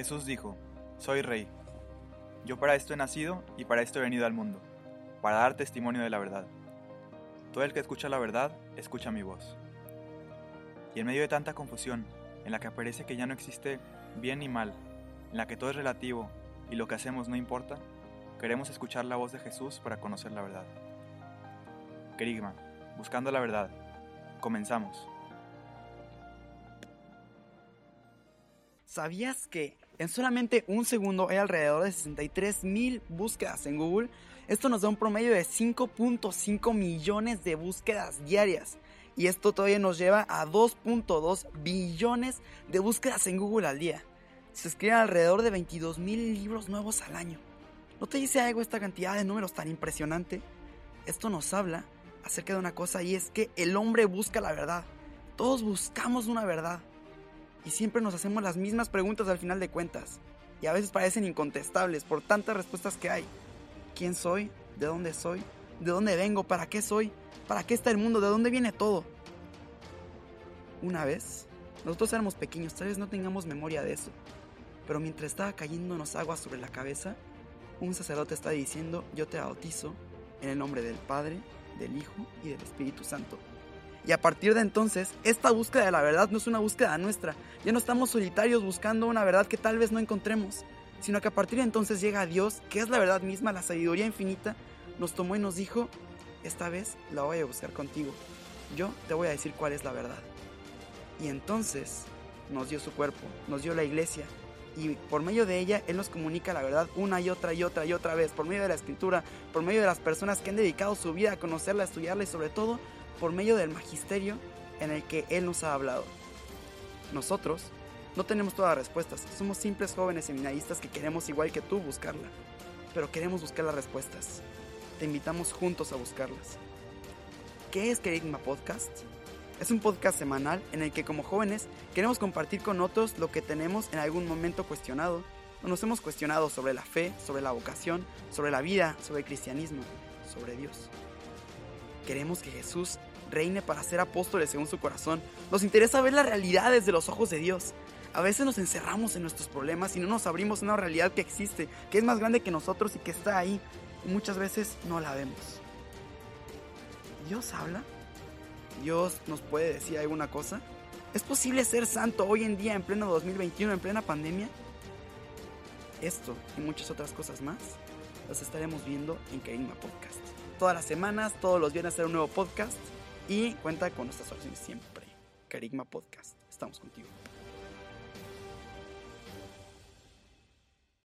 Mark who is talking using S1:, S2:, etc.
S1: Jesús dijo, Soy rey. Yo para esto he nacido y para esto he venido al mundo, para dar testimonio de la verdad. Todo el que escucha la verdad, escucha mi voz. Y en medio de tanta confusión, en la que parece que ya no existe bien ni mal, en la que todo es relativo y lo que hacemos no importa, queremos escuchar la voz de Jesús para conocer la verdad. Querigma, buscando la verdad. Comenzamos.
S2: ¿Sabías que en solamente un segundo hay alrededor de 63 mil búsquedas en Google? Esto nos da un promedio de 5.5 millones de búsquedas diarias. Y esto todavía nos lleva a 2.2 billones de búsquedas en Google al día. Se escriben alrededor de 22 mil libros nuevos al año. ¿No te dice algo esta cantidad de números tan impresionante? Esto nos habla acerca de una cosa y es que el hombre busca la verdad. Todos buscamos una verdad y siempre nos hacemos las mismas preguntas al final de cuentas. Y a veces parecen incontestables por tantas respuestas que hay. ¿Quién soy? ¿De dónde soy? ¿De dónde vengo? ¿Para qué soy? ¿Para qué está el mundo? ¿De dónde viene todo? Una vez, nosotros éramos pequeños, tal vez no tengamos memoria de eso. Pero mientras estaba cayéndonos agua sobre la cabeza, un sacerdote está diciendo, yo te bautizo en el nombre del Padre, del Hijo y del Espíritu Santo. Y a partir de entonces, esta búsqueda de la verdad no es una búsqueda nuestra. Ya no estamos solitarios buscando una verdad que tal vez no encontremos, sino que a partir de entonces llega Dios, que es la verdad misma, la sabiduría infinita, nos tomó y nos dijo, esta vez la voy a buscar contigo. Yo te voy a decir cuál es la verdad. Y entonces nos dio su cuerpo, nos dio la iglesia, y por medio de ella Él nos comunica la verdad una y otra y otra y otra vez, por medio de la escritura, por medio de las personas que han dedicado su vida a conocerla, a estudiarla y sobre todo por medio del magisterio en el que Él nos ha hablado. Nosotros no tenemos todas las respuestas, somos simples jóvenes seminaristas que queremos igual que tú buscarla, pero queremos buscar las respuestas. Te invitamos juntos a buscarlas. ¿Qué es Kerigma Podcast? Es un podcast semanal en el que como jóvenes queremos compartir con otros lo que tenemos en algún momento cuestionado o nos hemos cuestionado sobre la fe, sobre la vocación, sobre la vida, sobre el cristianismo, sobre Dios. Queremos que Jesús reine para ser apóstoles según su corazón. Nos interesa ver la realidad desde los ojos de Dios. A veces nos encerramos en nuestros problemas y no nos abrimos a una realidad que existe, que es más grande que nosotros y que está ahí. Y muchas veces no la vemos. ¿Dios habla? ¿Dios nos puede decir alguna cosa? ¿Es posible ser santo hoy en día en pleno 2021, en plena pandemia? Esto y muchas otras cosas más las estaremos viendo en Kerigma Podcast. Todas las semanas, todos los viernes, hacer un nuevo podcast y cuenta con nuestras oraciones siempre. Kerigma Podcast. Estamos contigo.